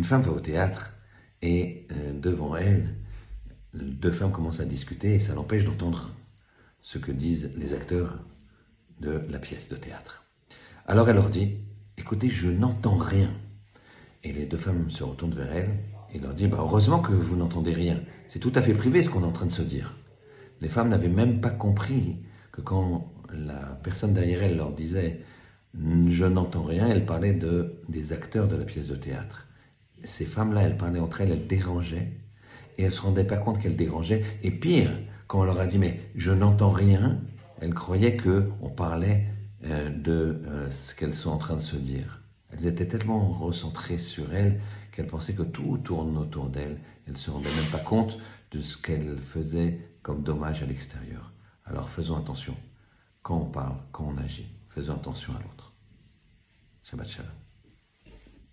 Une femme va au théâtre et euh, devant elle, deux femmes commencent à discuter et ça l'empêche d'entendre ce que disent les acteurs de la pièce de théâtre. Alors elle leur dit, écoutez, je n'entends rien. Et les deux femmes se retournent vers elle et leur disent, bah, heureusement que vous n'entendez rien. C'est tout à fait privé ce qu'on est en train de se dire. Les femmes n'avaient même pas compris que quand la personne derrière elle leur disait, je n'entends rien, elle parlait de, des acteurs de la pièce de théâtre. Ces femmes-là, elles parlaient entre elles, elles dérangeaient, et elles se rendaient pas compte qu'elles dérangeaient. Et pire, quand on leur a dit, mais je n'entends rien, elles croyaient qu'on parlait euh, de euh, ce qu'elles sont en train de se dire. Elles étaient tellement recentrées sur elles qu'elles pensaient que tout tourne autour d'elles. Elles ne se rendaient même pas compte de ce qu'elles faisaient comme dommage à l'extérieur. Alors faisons attention quand on parle, quand on agit. Faisons attention à l'autre. Shabbat Shalom.